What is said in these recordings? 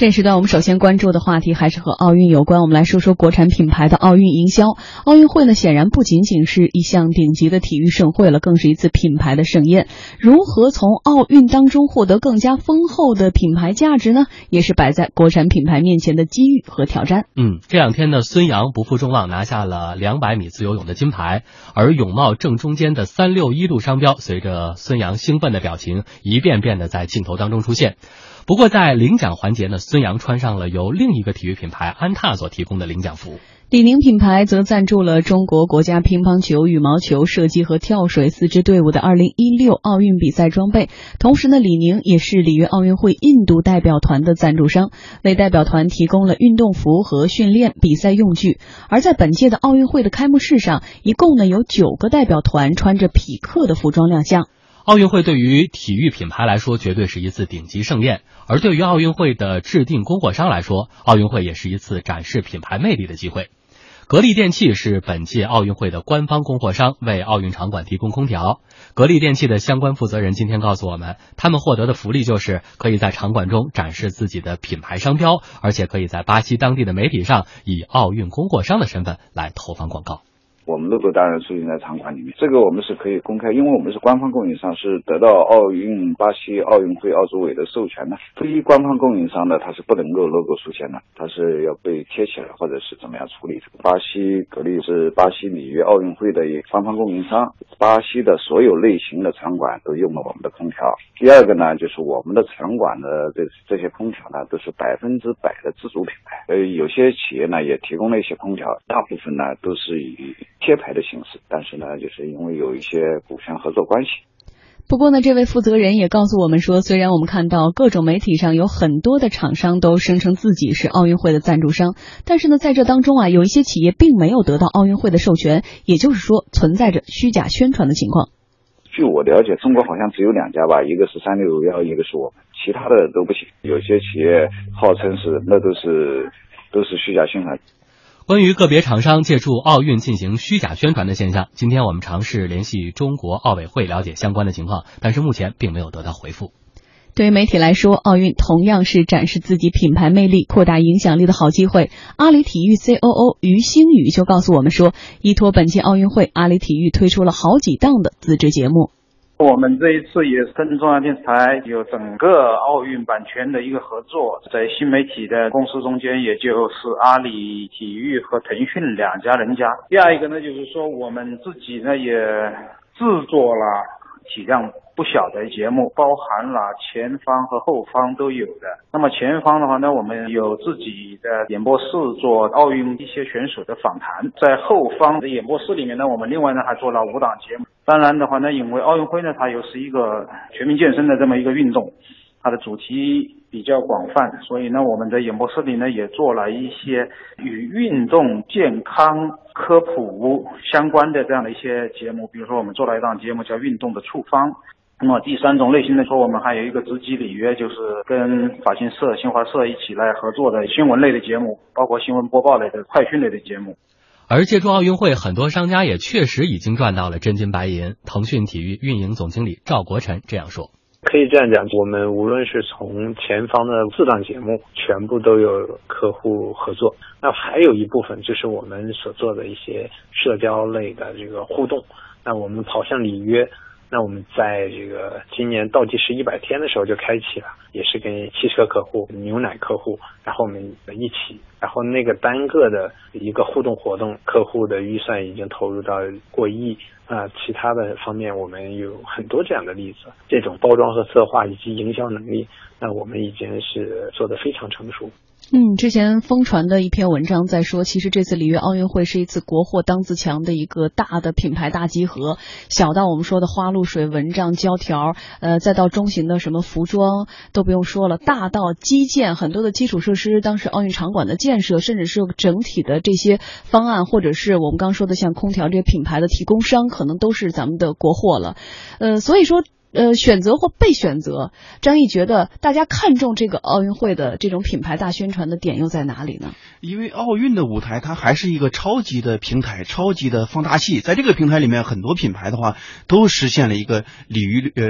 这时段我们首先关注的话题还是和奥运有关，我们来说说国产品牌的奥运营销。奥运会呢，显然不仅仅是一项顶级的体育盛会了，更是一次品牌的盛宴。如何从奥运当中获得更加丰厚的品牌价值呢？也是摆在国产品牌面前的机遇和挑战。嗯，这两天呢，孙杨不负众望拿下了两百米自由泳的金牌，而泳帽正中间的三六一度商标，随着孙杨兴奋的表情，一遍遍的在镜头当中出现。不过在领奖环节呢，孙杨穿上了由另一个体育品牌安踏所提供的领奖服。李宁品牌则赞助了中国国家乒乓球、羽毛球、射击和跳水四支队伍的2016奥运比赛装备。同时呢，李宁也是里约奥运会印度代表团的赞助商，为代表团提供了运动服和训练比赛用具。而在本届的奥运会的开幕式上，一共呢有九个代表团穿着匹克的服装亮相。奥运会对于体育品牌来说，绝对是一次顶级盛宴；而对于奥运会的制定供货商来说，奥运会也是一次展示品牌魅力的机会。格力电器是本届奥运会的官方供货商，为奥运场馆提供空调。格力电器的相关负责人今天告诉我们，他们获得的福利就是可以在场馆中展示自己的品牌商标，而且可以在巴西当地的媒体上以奥运供货商的身份来投放广告。我们 logo 当然出现在场馆里面，这个我们是可以公开，因为我们是官方供应商，是得到奥运巴西奥运会奥组委的授权的。非官方供应商呢，它是不能够 logo 出现的，它是要被贴起来或者是怎么样处理。巴西格力是巴西里约奥运会的官方供应商，巴西的所有类型的场馆都用了我们的空调。第二个呢，就是我们的场馆的这这些空调呢，都是百分之百的自主品牌。呃，有些企业呢也提供了一些空调，大部分呢都是以。贴牌的形式，但是呢，就是因为有一些股权合作关系。不过呢，这位负责人也告诉我们说，虽然我们看到各种媒体上有很多的厂商都声称自己是奥运会的赞助商，但是呢，在这当中啊，有一些企业并没有得到奥运会的授权，也就是说，存在着虚假宣传的情况。据我了解，中国好像只有两家吧，一个是三六幺，一个是我们，其他的都不行。有些企业号称是，那都是都是虚假宣传。关于个别厂商借助奥运进行虚假宣传的现象，今天我们尝试联系中国奥委会了解相关的情况，但是目前并没有得到回复。对于媒体来说，奥运同样是展示自己品牌魅力、扩大影响力的好机会。阿里体育 COO 于星宇就告诉我们说，依托本届奥运会，阿里体育推出了好几档的自制节目。我们这一次也是跟中央电视台有整个奥运版权的一个合作，在新媒体的公司中间，也就是阿里体育和腾讯两家人家。第二一个呢，就是说我们自己呢也制作了体量。不小的节目，包含了前方和后方都有的。那么前方的话呢，我们有自己的演播室做奥运一些选手的访谈，在后方的演播室里面呢，我们另外呢还做了五档节目。当然的话呢，因为奥运会呢，它又是一个全民健身的这么一个运动。它的主题比较广泛，所以呢，我们在演播室里呢也做了一些与运动健康科普相关的这样的一些节目，比如说我们做了一档节目叫《运动的处方》。那么第三种类型的说，我们还有一个直击里约，就是跟法新社、新华社一起来合作的新闻类的节目，包括新闻播报类的、快讯类的节目。而借助奥运会，很多商家也确实已经赚到了真金白银。腾讯体育运营总经理赵国臣这样说。可以这样讲，我们无论是从前方的四档节目，全部都有客户合作。那还有一部分就是我们所做的一些社交类的这个互动。那我们跑向里约。那我们在这个今年倒计时一百天的时候就开启了，也是跟汽车客户、牛奶客户，然后我们一起，然后那个单个的一个互动活动，客户的预算已经投入到过亿啊。其他的方面，我们有很多这样的例子，这种包装和策划以及营销能力，那我们已经是做的非常成熟。嗯，之前疯传的一篇文章在说，其实这次里约奥运会是一次国货当自强的一个大的品牌大集合，小到我们说的花露水、蚊帐、胶条，呃，再到中型的什么服装都不用说了，大到基建很多的基础设施，当时奥运场馆的建建设，甚至是整体的这些方案，或者是我们刚说的像空调这些品牌的提供商，可能都是咱们的国货了。呃，所以说。呃，选择或被选择，张毅觉得大家看重这个奥运会的这种品牌大宣传的点又在哪里呢？因为奥运的舞台它还是一个超级的平台，超级的放大器，在这个平台里面，很多品牌的话都实现了一个鲤鱼呃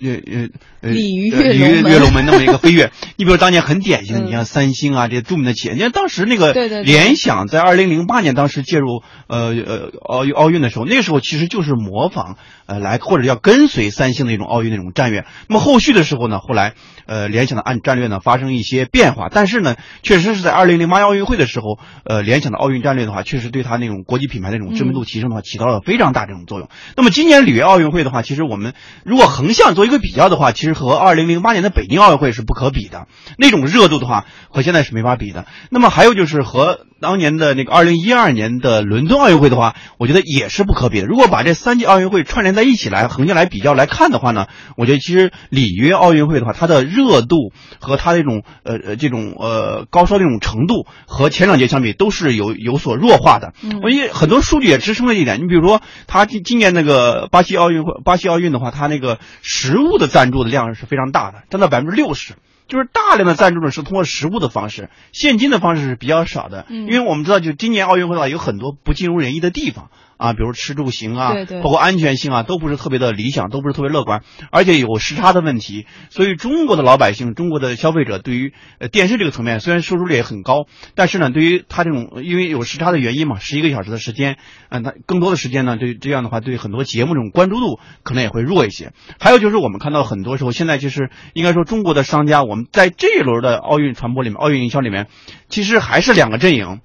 呃呃鲤鱼跃跃跃龙门那么一个飞跃。你比如当年很典型的，嗯你像三星啊这些著名的企业，你看当时那个对对对联想在二零零八年当时介入呃呃奥运奥运的时候，那时候其实就是模仿呃来或者要跟随三星的一种奥运那种战略。那么后续的时候呢，后来呃联想的按战略呢发生一些变化，但是呢，确实是在二零零八奥运会的时候，呃联想的奥运战略的话，确实对它那种国际品牌的那种知名度提升的话，起到了非常大这种作用。那么今年里约奥运会的话，其实我们如果横向做一个比较的话，其实和二零零八年的北京奥运会是不可比的，那种热度的话和现在是没法比的。那么还有就是和当年的那个二零一二年的伦敦奥运会的话，我觉得也是不可比的。如果把这三届奥运会串联在一起来横向来比较来看的话呢，我觉得其实里约奥运会的话，它的热度和它这种呃呃这种呃高烧这种程度和前两节相比都是有有所弱化的。嗯我因为很多数据也支撑了这一点。你比如说，它今今年那个巴西奥运会，巴西奥运的话，它那个实物的赞助的量是非常大的，占到百分之六十。就是大量的赞助呢是通过实物的方式，现金的方式是比较少的。嗯因为我们知道，就今年奥运会的话，有很多不尽如人意的地方啊，比如吃住行啊，对对包括安全性啊，都不是特别的理想，都不是特别乐观，而且有时差的问题。所以中国的老百姓、中国的消费者对于呃电视这个层面，虽然收视率也很高，但是呢，对于它这种因为有时差的原因嘛，十一个小时的时间，嗯、它更多的时间呢，对这样的话，对很多节目这种关注度可能也会弱一些。还有就是我们看到很多时候，现在就是应该说中国的商家，我们在这一轮的奥运传播里面、奥运营销里面，其实还是两个阵营。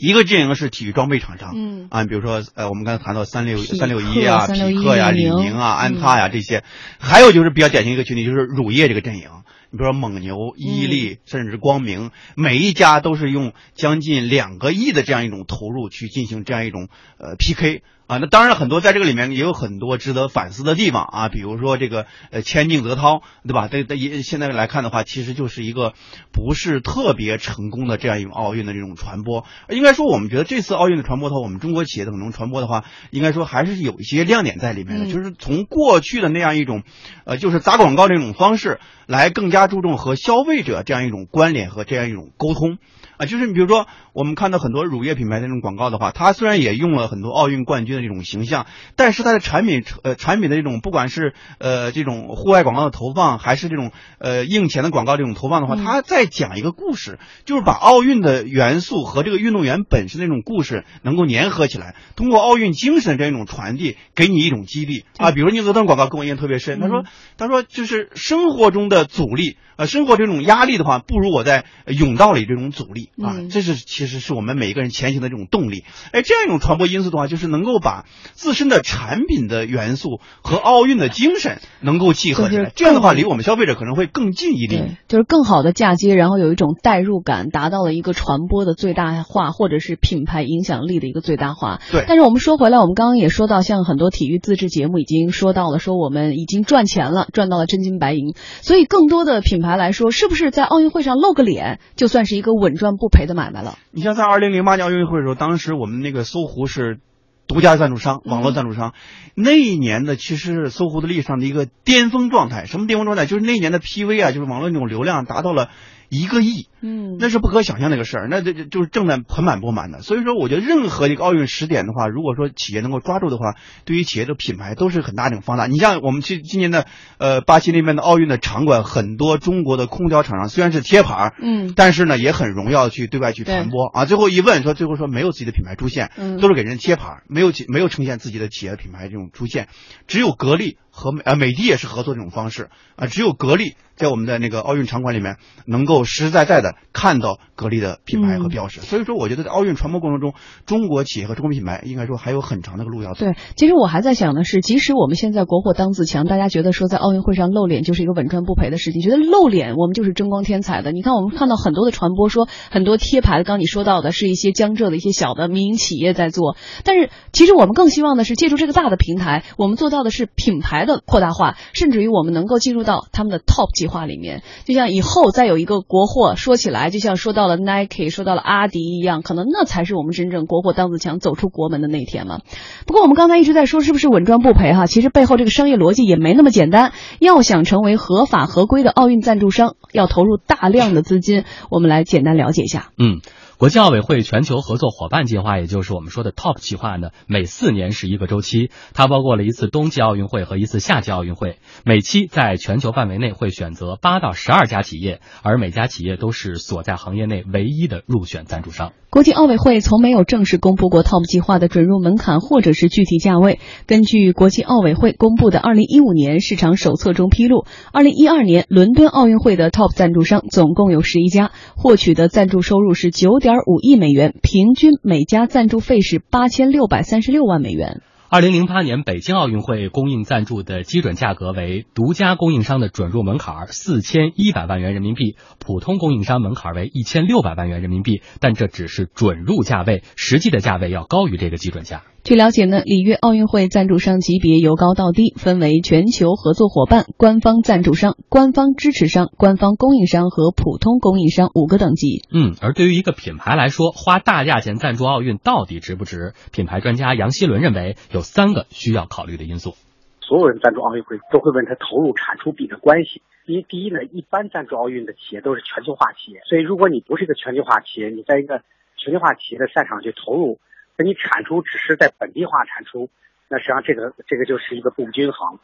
一个阵营是体育装备厂商，嗯。啊，比如说呃，我们刚才谈到三六三六一啊、匹克呀、361李宁啊、嗯安踏呀这些，还有就是比较典型一个群体，就是乳业这个阵营。你比如说蒙牛、伊利，甚至光明，每一家都是用将近两个亿的这样一种投入去进行这样一种呃 PK 啊。那当然很多在这个里面也有很多值得反思的地方啊，比如说这个呃千敬泽涛，对吧？这这也现在来看的话，其实就是一个不是特别成功的这样一种奥运的这种传播。应该说，我们觉得这次奥运的传播的话，我们中国企业的可能传播的话，应该说还是有一些亮点在里面的，嗯就是从过去的那样一种，呃，就是砸广告这种方式，来更加注重和消费者这样一种关联和这样一种沟通。啊，就是你比如说，我们看到很多乳业品牌的这种广告的话，它虽然也用了很多奥运冠军的这种形象，但是它的产品呃产品的这种不管是呃这种户外广告的投放，还是这种呃硬钱的广告这种投放的话，嗯。它在讲一个故事，就是把奥运的元素和这个运动员本身的这种故事能够粘合起来，通过奥运精神这样一种传递，给你一种激励。啊。比如宁泽登广告跟我印象特别深，他说嗯他说就是生活中的阻力，呃，生活这种压力的话，不如我在泳道里这种阻力啊，嗯。这是其实是我们每一个人前行的这种动力。哎，这样一种传播因素的话，就是能够把自身的产品的元素和奥运的精神能够契合起来，这样的话，离我们消费者可能会更近一点。，就是更好的嫁接，然后有一种代入感，达到了一个传播的最大化，或者是品牌影响力的一个最大化。对但是我们说回来，我们刚刚也说到，像很多体育自制节目已经说到了，说我们已经赚钱了，赚到了真金白银。所以更多的品牌来说，是不是在奥运会上露个脸，就算是一个稳赚不赔的买卖了？你像在二零零八年奥运会的时候，当时我们那个搜狐是独家赞助商，网络赞助商。那一年呢其实是搜狐的历史上的一个巅峰状态。什么巅峰状态？就是那一年的 PV 啊，就是网络那种流量达到了一个亿。嗯那是不可想象的一个事儿，那这这就是挣的盆满钵满的。所以说，我觉得任何一个奥运时点的话，如果说企业能够抓住的话，对于企业的品牌都是很大的一种放大。你像我们去今年的呃巴西那边的奥运的场馆，很多中国的空调厂商虽然是贴牌儿，嗯但是呢也很荣耀去对外去传播啊。最后一问说，最后说没有自己的品牌出现，嗯都是给人贴牌儿，没有企没有呈现自己的企业的品牌这种出现，只有格力和美啊美的也是合作这种方式啊，只有格力在我们的那个奥运场馆里面能够实实在在的看到格力的品牌和标识。所以说，我觉得在奥运传播过程中，中国企业和中国品牌应该说还有很长的路要走。对，其实我还在想的是，即使我们现在国货当自强，大家觉得说在奥运会上露脸就是一个稳赚不赔的事情，觉得露脸我们就是争光添彩的。你看，我们看到很多的传播说，很多贴牌的，刚刚你说到的是一些江浙的一些小的民营企业在做，但是其实我们更希望的是借助这个大的平台，我们做到的是品牌牌的扩大化，甚至于我们能够进入到他们的 top 计划里面。就像以后再有一个国货，说起来就像说到了 Nike，说到了阿迪一样，可能那才是我们真正国货当自强走出国门的那天嘛。不过我们刚才一直在说是不是稳赚不赔哈，其实背后这个商业逻辑也没那么简单。要想成为合法合规的奥运赞助商，要投入大量的资金。我们来简单了解一下。嗯。国际奥委会全球合作伙伴计划，也就是我们说的 TOP 计划呢，每四年是一个周期，它包括了一次冬季奥运会和一次夏季奥运会。每期在全球范围内会选择八到十二家企业，而每家企业都是所在行业内唯一的入选赞助商。国际奥委会从没有正式公布过 TOP 计划的准入门槛或者是具体价位。根据国际奥委会公布的二零一五年市场手册中披露，二零一二年伦敦奥运会的 TOP 赞助商总共有十一家，获取的赞助收入是九点。点五亿美元，平均每家赞助费是八千六百三十六万美元。二零零八年北京奥运会供应赞助的基准价格为独家供应商的准入门槛四千一百万元人民币，普通供应商门槛为一千六百万元人民币，但这只是准入价位，实际的价位要高于这个基准价。据了解呢，里约奥运会赞助商级别由高到低，分为全球合作伙伴、官方赞助商、官方支持商、官方供应商和普通供应商五个等级。嗯，而对于一个品牌来说，花大价钱赞助奥运到底值不值？品牌专家杨希伦认为有三个需要考虑的因素。所有人赞助奥运会都会问他投入产出比的关系。因为第一呢，一般赞助奥运的企业都是全球化企业，所以如果你不是一个全球化企业，你在一个全球化企业的赛场去投入。你产出只是在本地化产出，那实际上这个这个就是一个不均衡，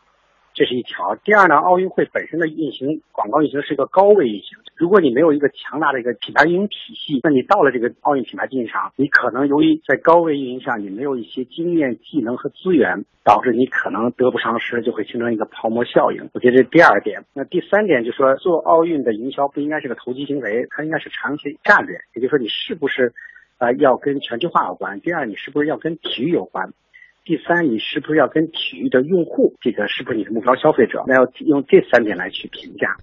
这是一条。第二呢，奥运会本身的运行广告运行是一个高位运行，如果你没有一个强大的一个品牌运营体系，那你到了这个奥运品牌竞技场，你可能由于在高位运营下你没有一些经验、技能和资源，导致你可能得不偿失，就会形成一个泡沫效应。我觉得这是第二点。那第三点就是说，做奥运的营销不应该是个投机行为，它应该是长期战略，也就是说你是不是。啊，要跟全球化有关。第二，你是不是要跟体育有关？第三，你是不是要跟体育的用户？这个是不是你的目标消费者？那要用这三点来去评价。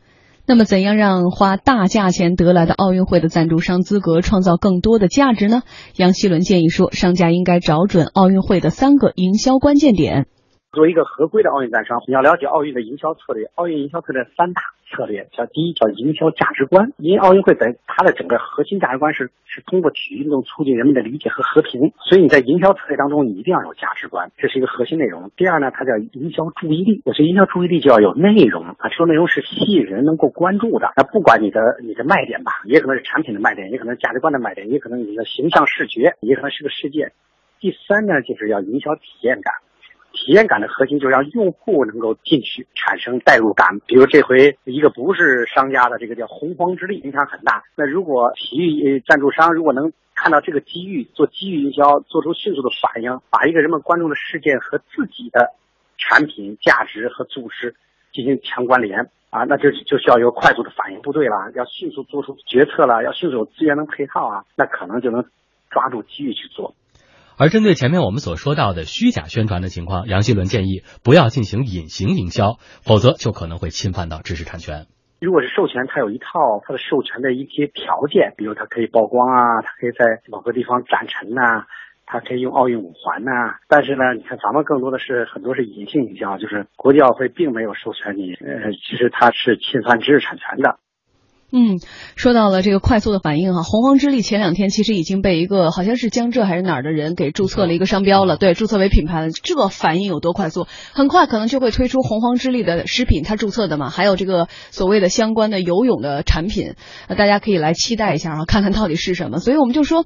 那么，怎样让花大价钱得来的奥运会的赞助商资格创造更多的价值呢？杨希伦建议说，商家应该找准奥运会的三个营销关键点。作为一个合规的奥运赞助商，你要了解奥运的营销策略。奥运营销策略三大。策略叫第一叫营销价值观，因为奥运会在它的整个核心价值观是是通过体育运动促进人们的理解和和平，所以你在营销策略当中你一定要有价值观，这是一个核心内容。第二呢，它叫营销注意力，我觉得营销注意力就要有内容啊，这种内容是吸引人能够关注的。那不管你的你的卖点吧，也可能是产品的卖点，也可能价值观的卖点，也可能你的形象视觉，也可能是个事件。第三呢，就是要营销体验感。体验感的核心就是让用户能够进去产生代入感。比如这回一个不是商家的这个叫洪荒之力，影响很大。那如果体育赞助商如果能看到这个机遇，做机遇营销，做出迅速的反应，把一个人们关注的事件和自己的产品价值和组织进行强关联啊，那就就需要有快速的反应部队了，要迅速做出决策了，要迅速有资源能配套啊，那可能就能抓住机遇去做。而针对前面我们所说到的虚假宣传的情况，杨希伦建议不要进行隐形营销，否则就可能会侵犯到知识产权。如果是授权，它有一套它的授权的一些条件，比如它可以曝光啊，它可以在某个地方展陈呐，它可以用奥运五环呐。但是呢，你看咱们更多的是很多是隐性营销，就是国际奥会并没有授权你，呃，其实它是侵犯知识产权的。嗯，说到了这个快速的反应哈，洪荒之力前两天其实已经被一个好像是江浙还是哪儿的人给注册了一个商标了，对，注册为品牌了。这个反应有多快速？很快可能就会推出洪荒之力的食品，它注册的嘛，还有这个所谓的相关的游泳的产品，那大家可以来期待一下啊，看看到底是什么。所以我们就说，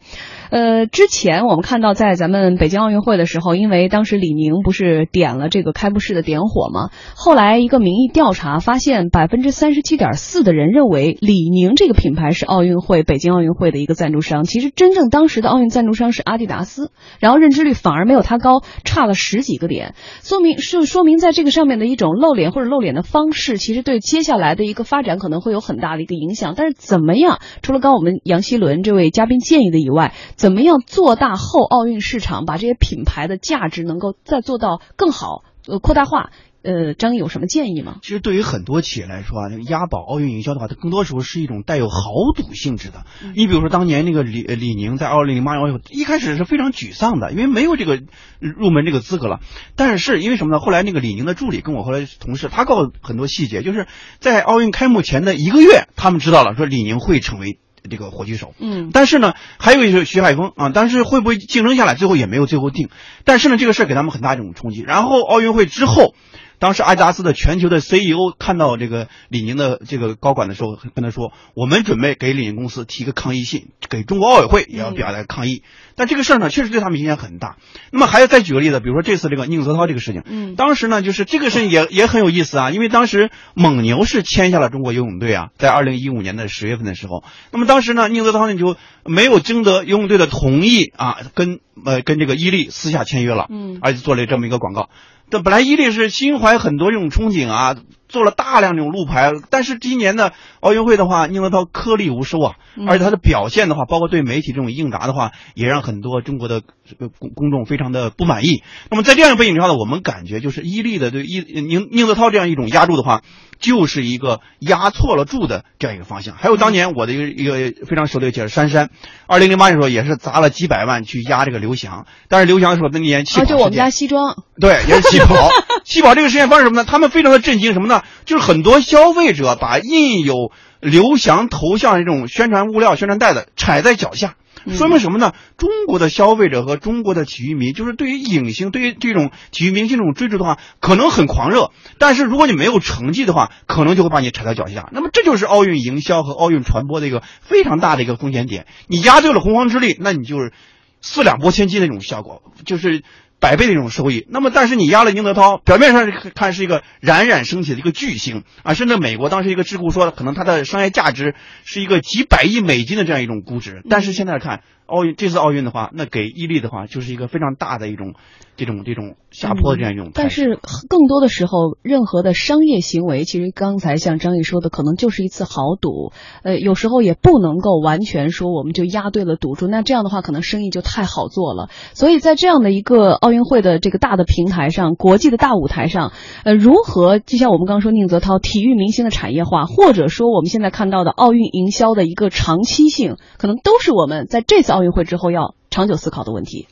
呃，之前我们看到在咱们北京奥运会的时候，因为当时李宁不是点了这个开幕式的点火嘛，后来一个民意调查发现，百分之三十七点四的人认为李。李宁这个品牌是奥运会、北京奥运会的一个赞助商，其实真正当时的奥运赞助商是阿迪达斯，然后认知率反而没有它高，差了十几个点，说明是说明在这个上面的一种露脸或者露脸的方式，其实对接下来的一个发展可能会有很大的一个影响。但是怎么样？除了刚我们杨希伦这位嘉宾建议的以外，怎么样做大后奥运市场，把这些品牌的价值能够再做到更好？呃，扩大化呃，张毅有什么建议吗？其实对于很多企业来说啊，那个押宝奥运营销的话，它更多时候是一种带有豪赌性质的。你比如说当年那个李李宁在二零零八年奥运会一开始是非常沮丧的，因为没有这个入门这个资格了。但是因为什么呢？后来那个李宁的助理跟我后来同事，他告诉很多细节，就是在奥运开幕前的一个月，他们知道了说李宁会成为。这个火炬手，嗯，但是呢，还有一个徐海峰啊，但是会不会竞争下来，最后也没有最后定。但是呢，这个事儿给他们很大这种冲击。然后奥运会之后，当时阿迪达斯的全球的 CEO 看到这个李宁的这个高管的时候，跟他说：“我们准备给李宁公司提个抗议信，给中国奥委会也要表达抗议。”但这个事儿呢，确实对他们影响很大。那么还要再举个例子，比如说这次这个宁泽涛这个事情，嗯，当时呢，就是这个事情也也很有意思啊，因为当时蒙牛是签下了中国游泳队啊，在二零一五年的十月份的时候，那么当时呢，宁泽涛呢就没有征得游泳队的同意啊，跟呃跟这个伊利私下签约了，嗯，而且做了这么一个广告。这本来伊利是心怀很多这种憧憬啊，做了大量这种路牌，但是今年的奥运会的话，宁泽涛颗粒无收啊，而且他的表现的话，包括对媒体这种应答的话，也让很多中国的这个公公众非常的不满意。那么在这样的背景之下呢，我们感觉就是伊利的对伊宁宁泽涛这样一种压注的话，就是一个压错了注的这样一个方向。还有当年我的一个一个非常熟的一个姐珊珊，二零零八年的时候也是砸了几百万去压这个刘翔，但是刘翔的时候那年气啊，跑事件就我们家西装，对，也是气跑。气跑这个实验方式什么呢？他们非常的震惊，什么呢？就是很多消费者把印有刘翔头像这种宣传物料、宣传袋子踩在脚下。说明什么呢？中国的消费者和中国的体育迷，就是对于影星、对于这种体育明星这种追逐的话，可能很狂热。但是如果你没有成绩的话，可能就会把你踩在脚下。那么这就是奥运营销和奥运传播的一个非常大的一个风险点。你压对了洪荒之力，那你就是四两拨千斤的那种效果，就是。百倍的一种收益，那么但是你压了宁德涛，表面上看是一个冉冉升起的一个巨星啊，甚至美国当时一个智库说，可能它的商业价值是一个几百亿美金的这样一种估值，但是现在看奥运这次奥运的话，那给伊利的话就是一个非常大的一种这种这种下坡的这样一种、嗯。但是更多的时候，任何的商业行为，其实刚才像张毅说的，可能就是一次豪赌，呃，有时候也不能够完全说我们就压对了赌注，那这样的话可能生意就太好做了，所以在这样的一个奥运会的这个大的平台上，国际的大舞台上，呃，如何就像我们刚刚说宁泽涛体育明星的产业化，或者说我们现在看到的奥运营销的一个长期性，可能都是我们在这次奥运会之后要长久思考的问题。